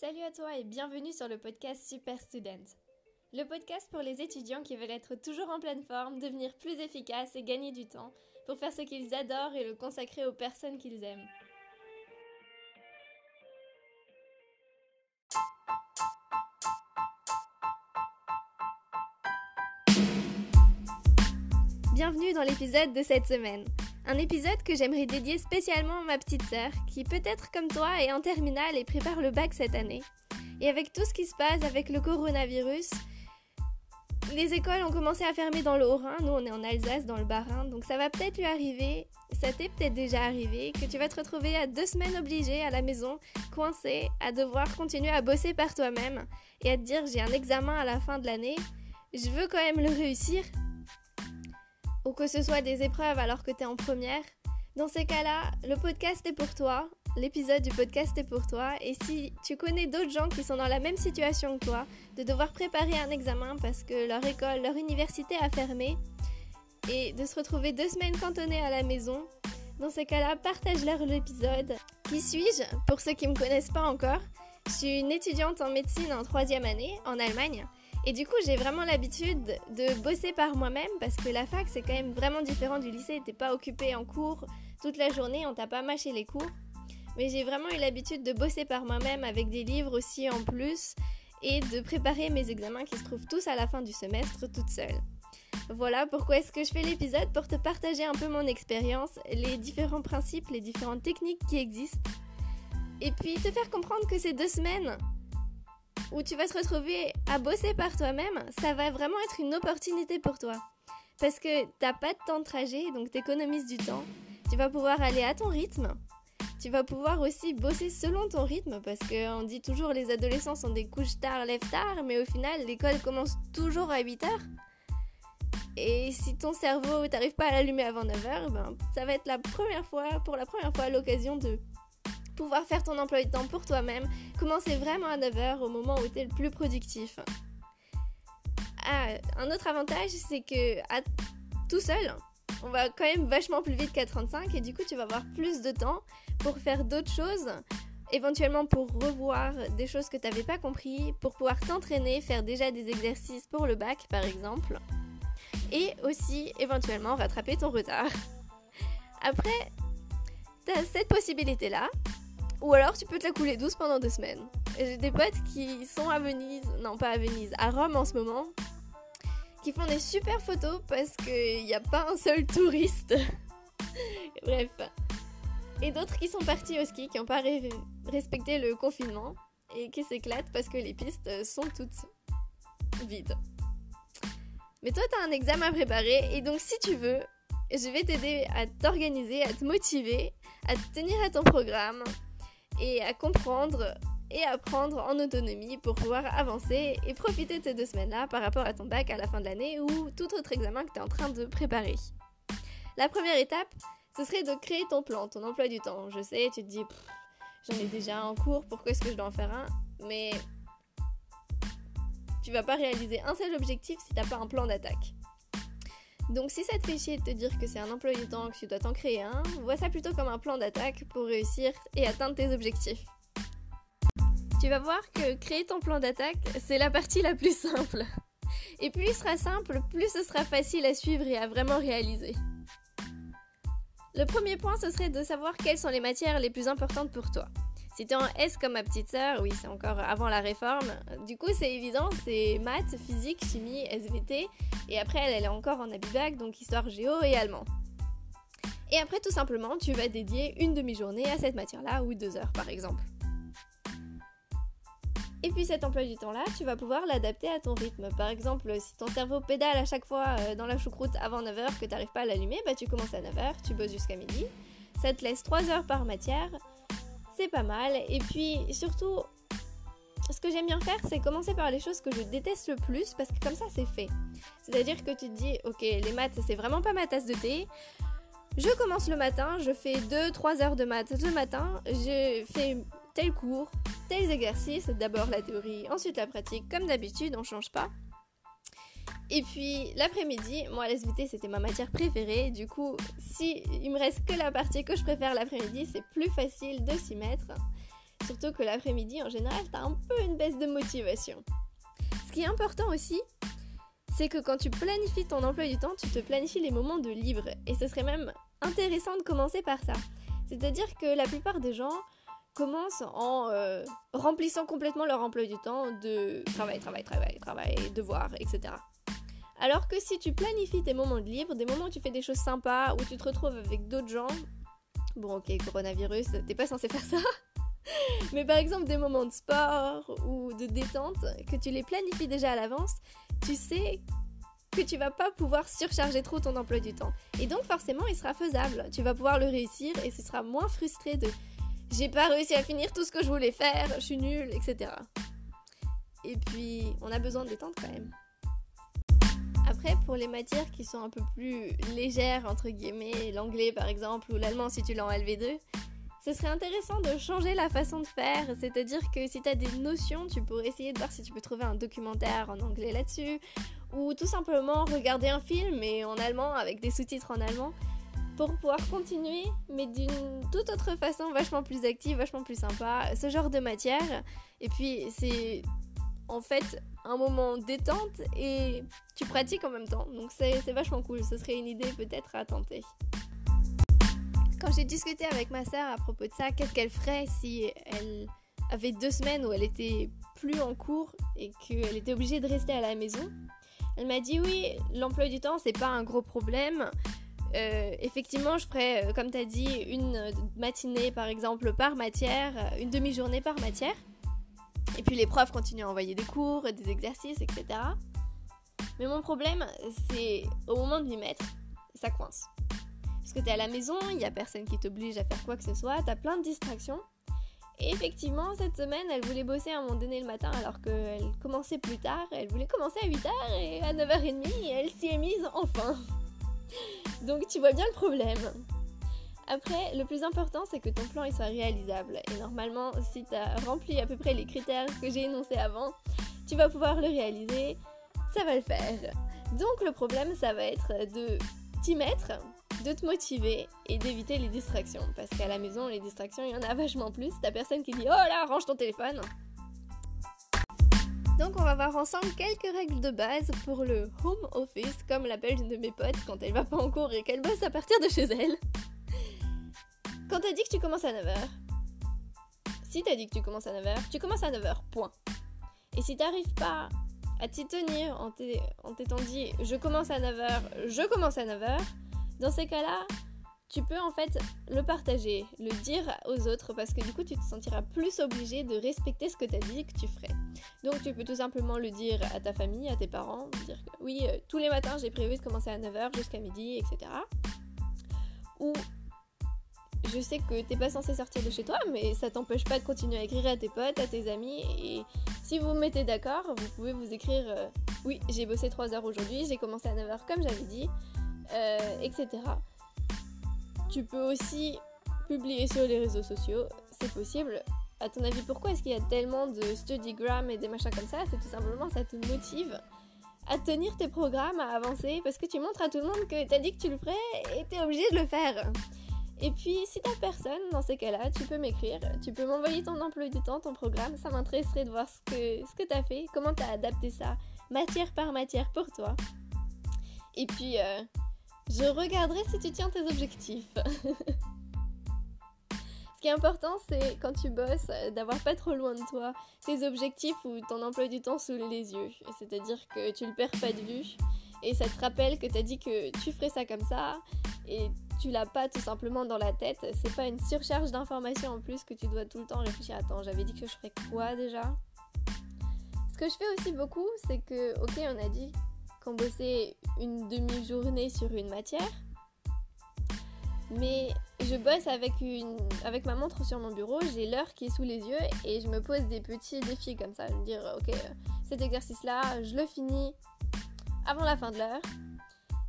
Salut à toi et bienvenue sur le podcast Super Student. Le podcast pour les étudiants qui veulent être toujours en pleine forme, devenir plus efficaces et gagner du temps pour faire ce qu'ils adorent et le consacrer aux personnes qu'ils aiment. Bienvenue dans l'épisode de cette semaine. Un épisode que j'aimerais dédier spécialement à ma petite sœur, qui peut-être comme toi est en terminale et prépare le bac cette année. Et avec tout ce qui se passe avec le coronavirus, les écoles ont commencé à fermer dans le Haut-Rhin, nous on est en Alsace, dans le Bas-Rhin, donc ça va peut-être lui arriver, ça t'est peut-être déjà arrivé, que tu vas te retrouver à deux semaines obligée à la maison, coincé, à devoir continuer à bosser par toi-même et à te dire j'ai un examen à la fin de l'année, je veux quand même le réussir, ou que ce soit des épreuves alors que tu es en première, dans ces cas-là, le podcast est pour toi, l'épisode du podcast est pour toi, et si tu connais d'autres gens qui sont dans la même situation que toi, de devoir préparer un examen parce que leur école, leur université a fermé, et de se retrouver deux semaines cantonnés à la maison, dans ces cas-là, partage-leur l'épisode. Qui suis-je? Pour ceux qui ne me connaissent pas encore, je suis une étudiante en médecine en troisième année en Allemagne. Et du coup, j'ai vraiment l'habitude de bosser par moi-même parce que la fac, c'est quand même vraiment différent du lycée. T'es pas occupé en cours toute la journée, on t'a pas mâché les cours. Mais j'ai vraiment eu l'habitude de bosser par moi-même avec des livres aussi en plus et de préparer mes examens qui se trouvent tous à la fin du semestre toute seule. Voilà pourquoi est-ce que je fais l'épisode pour te partager un peu mon expérience, les différents principes, les différentes techniques qui existent. Et puis te faire comprendre que ces deux semaines, où tu vas te retrouver à bosser par toi-même, ça va vraiment être une opportunité pour toi. Parce que t'as pas de temps de trajet, donc t'économises du temps. Tu vas pouvoir aller à ton rythme. Tu vas pouvoir aussi bosser selon ton rythme, parce qu'on dit toujours les adolescents sont des couches tard, lève tard, mais au final, l'école commence toujours à 8 heures. Et si ton cerveau, t'arrive pas à l'allumer avant 9h, ben, ça va être la première fois, pour la première fois, l'occasion de pouvoir faire ton emploi de temps pour toi-même, commencer vraiment à 9h au moment où tu es le plus productif. Ah, un autre avantage, c'est que tout seul, on va quand même vachement plus vite qu'à 35 et du coup tu vas avoir plus de temps pour faire d'autres choses, éventuellement pour revoir des choses que tu n'avais pas compris, pour pouvoir t'entraîner, faire déjà des exercices pour le bac par exemple, et aussi éventuellement rattraper ton retard. Après, tu as cette possibilité-là, ou alors tu peux te la couler douce pendant deux semaines. J'ai des potes qui sont à Venise, non pas à Venise, à Rome en ce moment, qui font des super photos parce qu'il n'y a pas un seul touriste. Bref. Et d'autres qui sont partis au ski, qui n'ont pas respecté le confinement et qui s'éclatent parce que les pistes sont toutes vides. Mais toi, tu as un examen à préparer et donc si tu veux, je vais t'aider à t'organiser, à te motiver, à te tenir à ton programme et à comprendre et apprendre en autonomie pour pouvoir avancer et profiter de ces deux semaines-là par rapport à ton bac à la fin de l'année ou tout autre examen que tu es en train de préparer. La première étape, ce serait de créer ton plan, ton emploi du temps. Je sais, tu te dis, j'en ai déjà en cours, pourquoi est-ce que je dois en faire un? Mais tu vas pas réaliser un seul objectif si t'as pas un plan d'attaque. Donc si ça te fait chier de te dire que c'est un emploi du temps, que tu dois t'en créer un, vois ça plutôt comme un plan d'attaque pour réussir et atteindre tes objectifs. Tu vas voir que créer ton plan d'attaque, c'est la partie la plus simple. Et plus il sera simple, plus ce sera facile à suivre et à vraiment réaliser. Le premier point, ce serait de savoir quelles sont les matières les plus importantes pour toi. Si en S comme ma petite sœur, oui, c'est encore avant la réforme. Du coup, c'est évident, c'est maths, physique, chimie, SVT. Et après, elle, elle est encore en abibac, donc histoire géo et allemand. Et après, tout simplement, tu vas dédier une demi-journée à cette matière-là, ou deux heures par exemple. Et puis cet emploi du temps-là, tu vas pouvoir l'adapter à ton rythme. Par exemple, si ton cerveau pédale à chaque fois euh, dans la choucroute avant 9h que tu n'arrives pas à l'allumer, bah tu commences à 9h, tu bosses jusqu'à midi. Ça te laisse 3 heures par matière c'est pas mal. Et puis surtout, ce que j'aime bien faire, c'est commencer par les choses que je déteste le plus parce que comme ça, c'est fait. C'est-à-dire que tu te dis, ok, les maths, c'est vraiment pas ma tasse de thé. Je commence le matin, je fais 2-3 heures de maths le matin, je fais tel cours, tels exercices, d'abord la théorie, ensuite la pratique, comme d'habitude, on change pas. Et puis l'après-midi, moi l'SVT c'était ma matière préférée, du coup si il me reste que la partie que je préfère l'après-midi, c'est plus facile de s'y mettre. Surtout que l'après-midi, en général, t'as un peu une baisse de motivation. Ce qui est important aussi, c'est que quand tu planifies ton emploi du temps, tu te planifies les moments de libre. Et ce serait même intéressant de commencer par ça. C'est-à-dire que la plupart des gens commencent en euh, remplissant complètement leur emploi du temps de travail, travail, travail, travail, devoir, etc. Alors que si tu planifies tes moments de libre, des moments où tu fais des choses sympas, où tu te retrouves avec d'autres gens, bon ok, coronavirus, t'es pas censé faire ça, mais par exemple des moments de sport ou de détente, que tu les planifies déjà à l'avance, tu sais que tu vas pas pouvoir surcharger trop ton emploi du temps. Et donc forcément, il sera faisable. Tu vas pouvoir le réussir et ce sera moins frustré de j'ai pas réussi à finir tout ce que je voulais faire, je suis nulle, etc. Et puis, on a besoin de détente quand même. Après, pour les matières qui sont un peu plus légères, entre guillemets, l'anglais par exemple, ou l'allemand si tu l'as en LV2, ce serait intéressant de changer la façon de faire. C'est-à-dire que si tu as des notions, tu pourrais essayer de voir si tu peux trouver un documentaire en anglais là-dessus, ou tout simplement regarder un film, mais en allemand, avec des sous-titres en allemand pour pouvoir continuer, mais d'une toute autre façon, vachement plus active, vachement plus sympa, ce genre de matière. Et puis c'est en fait un moment détente et tu pratiques en même temps. Donc c'est vachement cool, ce serait une idée peut-être à tenter. Quand j'ai discuté avec ma sœur à propos de ça, qu'est-ce qu'elle ferait si elle avait deux semaines où elle était plus en cours et qu'elle était obligée de rester à la maison, elle m'a dit oui, l'emploi du temps c'est pas un gros problème. Euh, effectivement, je ferais, euh, comme tu as dit, une matinée par exemple par matière, une demi-journée par matière. Et puis les profs continuent à envoyer des cours, des exercices, etc. Mais mon problème, c'est au moment de m'y mettre, ça coince. Parce que tu es à la maison, il n'y a personne qui t'oblige à faire quoi que ce soit, tu as plein de distractions. Et effectivement, cette semaine, elle voulait bosser à un moment donné le matin alors qu'elle commençait plus tard. Elle voulait commencer à 8h et à 9h30, elle s'y est mise enfin. Donc tu vois bien le problème. Après, le plus important, c'est que ton plan il soit réalisable. Et normalement, si tu as rempli à peu près les critères que j'ai énoncés avant, tu vas pouvoir le réaliser. Ça va le faire. Donc le problème, ça va être de t'y mettre, de te motiver et d'éviter les distractions. Parce qu'à la maison, les distractions, il y en a vachement plus. T'as personne qui dit Oh là, range ton téléphone. Donc on va voir ensemble quelques règles de base pour le home office, comme l'appelle une de mes potes quand elle va pas en cours et qu'elle bosse à partir de chez elle. Quand t'as dit que tu commences à 9h, si t'as dit que tu commences à 9h, tu commences à 9h, point. Et si t'arrives pas à t'y tenir en t'étant dit je commence à 9h, je commence à 9h, dans ces cas-là, tu peux en fait le partager, le dire aux autres parce que du coup tu te sentiras plus obligé de respecter ce que tu as dit que tu ferais. Donc tu peux tout simplement le dire à ta famille, à tes parents, dire que oui, euh, tous les matins j'ai prévu de commencer à 9h jusqu'à midi, etc. Ou je sais que t'es pas censé sortir de chez toi, mais ça t'empêche pas de continuer à écrire à tes potes, à tes amis. Et si vous vous mettez d'accord, vous pouvez vous écrire euh, Oui, j'ai bossé 3 heures aujourd'hui, j'ai commencé à 9h comme j'avais dit, euh, etc. Tu peux aussi publier sur les réseaux sociaux, c'est possible. À ton avis, pourquoi est-ce qu'il y a tellement de studygram et des machins comme ça? C'est tout simplement ça te motive à tenir tes programmes, à avancer, parce que tu montres à tout le monde que t'as dit que tu le ferais et t'es obligé de le faire. Et puis, si t'as personne dans ces cas-là, tu peux m'écrire, tu peux m'envoyer ton emploi du temps, ton programme, ça m'intéresserait de voir ce que, ce que t'as fait, comment t'as adapté ça, matière par matière pour toi. Et puis, euh, je regarderai si tu tiens tes objectifs. Ce qui est important, c'est quand tu bosses, euh, d'avoir pas trop loin de toi tes objectifs ou ton emploi du temps sous les yeux. C'est-à-dire que tu le perds pas de vue et ça te rappelle que tu as dit que tu ferais ça comme ça et tu l'as pas tout simplement dans la tête. C'est pas une surcharge d'informations en plus que tu dois tout le temps réfléchir. Attends, j'avais dit que je ferais quoi déjà? Ce que je fais aussi beaucoup, c'est que, ok, on a dit bosser une demi-journée sur une matière. Mais je bosse avec ma montre sur mon bureau, j'ai l'heure qui est sous les yeux et je me pose des petits défis comme ça. Je me dire, ok, cet exercice-là, je le finis avant la fin de l'heure.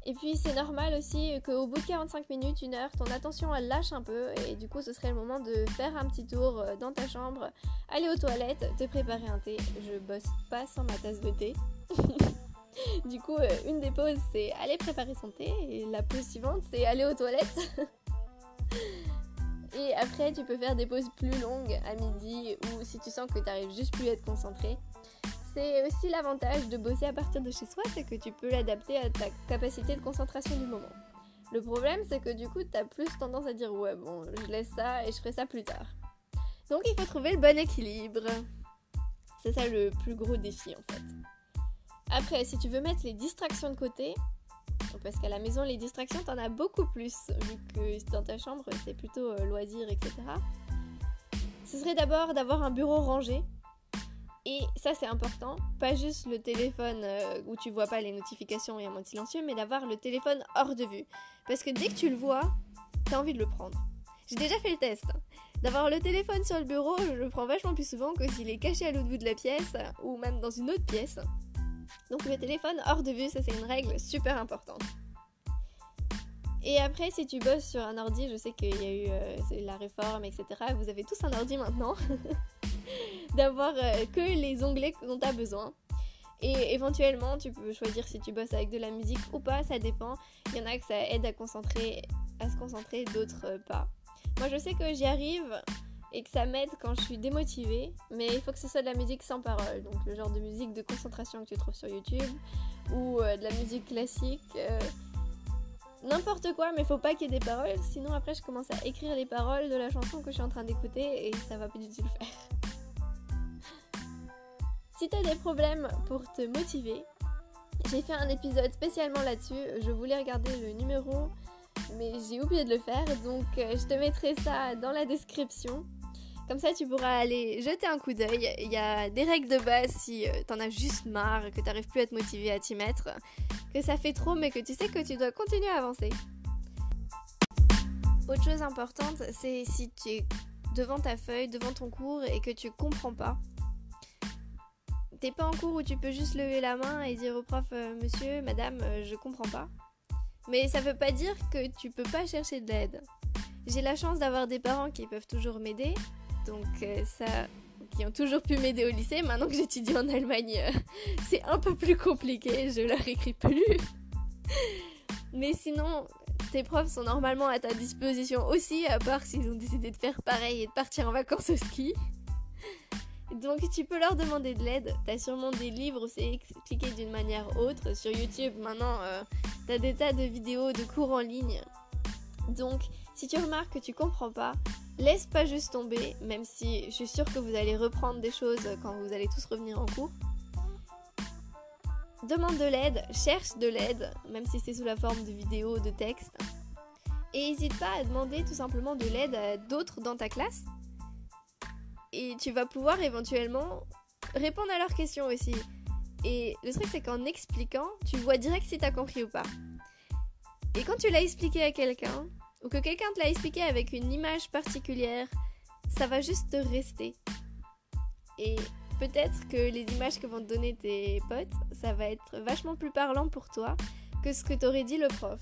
Et puis c'est normal aussi qu'au bout de 45 minutes, une heure, ton attention lâche un peu et du coup ce serait le moment de faire un petit tour dans ta chambre, aller aux toilettes, te préparer un thé. Je bosse pas sans ma tasse de thé. du coup, euh, une des pauses, c'est aller préparer son thé. Et la pause suivante, c'est aller aux toilettes. Et après, tu peux faire des pauses plus longues à midi ou si tu sens que tu juste plus à être concentré. C'est aussi l'avantage de bosser à partir de chez soi, c'est que tu peux l'adapter à ta capacité de concentration du moment. Le problème, c'est que du coup, tu as plus tendance à dire ouais, bon, je laisse ça et je ferai ça plus tard. Donc il faut trouver le bon équilibre. C'est ça le plus gros défi en fait. Après, si tu veux mettre les distractions de côté, parce qu'à la maison, les distractions, t'en as beaucoup plus, vu que dans ta chambre, c'est plutôt euh, loisir, etc. Ce serait d'abord d'avoir un bureau rangé. Et ça, c'est important. Pas juste le téléphone euh, où tu vois pas les notifications et en mode silencieux, mais d'avoir le téléphone hors de vue. Parce que dès que tu le vois, t'as envie de le prendre. J'ai déjà fait le test. D'avoir le téléphone sur le bureau, je le prends vachement plus souvent que s'il est caché à l'autre bout de la pièce ou même dans une autre pièce. Donc le téléphone hors de vue, ça c'est une règle super importante. Et après, si tu bosses sur un ordi, je sais qu'il y a eu euh, la réforme, etc. Vous avez tous un ordi maintenant. D'avoir euh, que les onglets dont tu as besoin. Et éventuellement, tu peux choisir si tu bosses avec de la musique ou pas, ça dépend. Il y en a que ça aide à, concentrer, à se concentrer, d'autres euh, pas. Moi, je sais que j'y arrive et que ça m'aide quand je suis démotivée, mais il faut que ce soit de la musique sans parole, donc le genre de musique de concentration que tu trouves sur YouTube, ou euh, de la musique classique, n'importe quoi, mais faut pas qu'il y ait des paroles, sinon après je commence à écrire les paroles de la chanson que je suis en train d'écouter et ça va pas du tout le faire. Si t'as des problèmes pour te motiver, j'ai fait un épisode spécialement là-dessus, je voulais regarder le numéro mais j'ai oublié de le faire, donc euh, je te mettrai ça dans la description. Comme ça, tu pourras aller jeter un coup d'œil. Il y a des règles de base si euh, t'en as juste marre, que t'arrives plus à être motivé à t'y mettre, que ça fait trop, mais que tu sais que tu dois continuer à avancer. Autre chose importante, c'est si tu es devant ta feuille, devant ton cours et que tu comprends pas. T'es pas en cours où tu peux juste lever la main et dire au prof, euh, monsieur, madame, euh, je comprends pas. Mais ça veut pas dire que tu peux pas chercher de l'aide. J'ai la chance d'avoir des parents qui peuvent toujours m'aider, donc euh, ça qui ont toujours pu m'aider au lycée. Maintenant que j'étudie en Allemagne, c'est un peu plus compliqué, je leur écris plus. Mais sinon, tes profs sont normalement à ta disposition aussi, à part s'ils ont décidé de faire pareil et de partir en vacances au ski. Donc tu peux leur demander de l'aide. T'as sûrement des livres où c'est expliqué d'une manière autre. Sur YouTube, maintenant, euh, t'as des tas de vidéos, de cours en ligne. Donc, si tu remarques que tu comprends pas, laisse pas juste tomber, même si je suis sûre que vous allez reprendre des choses quand vous allez tous revenir en cours. Demande de l'aide, cherche de l'aide, même si c'est sous la forme de vidéos, de textes. Et n'hésite pas à demander tout simplement de l'aide à d'autres dans ta classe. Et tu vas pouvoir éventuellement répondre à leurs questions aussi. Et le truc, c'est qu'en expliquant, tu vois direct si t'as compris ou pas. Et quand tu l'as expliqué à quelqu'un, ou que quelqu'un te l'a expliqué avec une image particulière, ça va juste te rester. Et peut-être que les images que vont te donner tes potes, ça va être vachement plus parlant pour toi que ce que t'aurait dit le prof.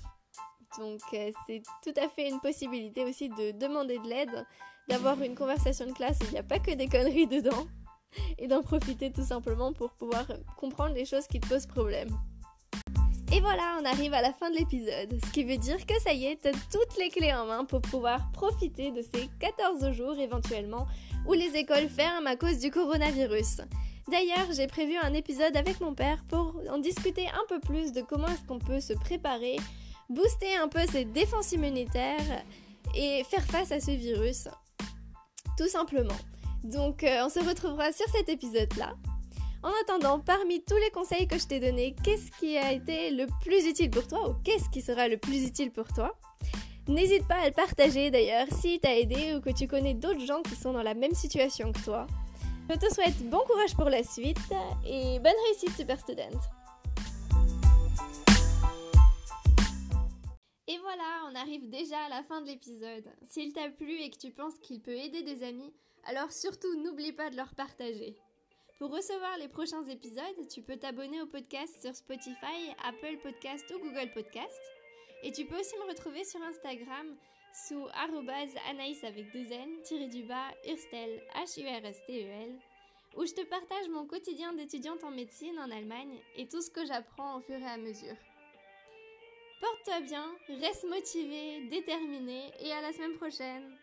Donc euh, c'est tout à fait une possibilité aussi de demander de l'aide, d'avoir une conversation de classe où il n'y a pas que des conneries dedans, et d'en profiter tout simplement pour pouvoir comprendre les choses qui te posent problème. Et voilà, on arrive à la fin de l'épisode, ce qui veut dire que ça y est, t'as toutes les clés en main pour pouvoir profiter de ces 14 jours éventuellement où les écoles ferment à cause du coronavirus. D'ailleurs, j'ai prévu un épisode avec mon père pour en discuter un peu plus de comment est-ce qu'on peut se préparer, booster un peu ses défenses immunitaires et faire face à ce virus. Tout simplement. Donc euh, on se retrouvera sur cet épisode-là. En attendant, parmi tous les conseils que je t'ai donnés, qu'est-ce qui a été le plus utile pour toi ou qu'est-ce qui sera le plus utile pour toi? N'hésite pas à le partager d'ailleurs si t'as aidé ou que tu connais d'autres gens qui sont dans la même situation que toi. Je te souhaite bon courage pour la suite et bonne réussite Super Student. Voilà, on arrive déjà à la fin de l'épisode. S'il t'a plu et que tu penses qu'il peut aider des amis, alors surtout n'oublie pas de leur partager. Pour recevoir les prochains épisodes, tu peux t'abonner au podcast sur Spotify, Apple Podcast ou Google Podcast. Et tu peux aussi me retrouver sur Instagram sous anaïs avec deux n, tiré du bas, Urstel, H-U-R-S-T-E-L, où je te partage mon quotidien d'étudiante en médecine en Allemagne et tout ce que j'apprends au fur et à mesure. Porte-toi bien, reste motivé, déterminé et à la semaine prochaine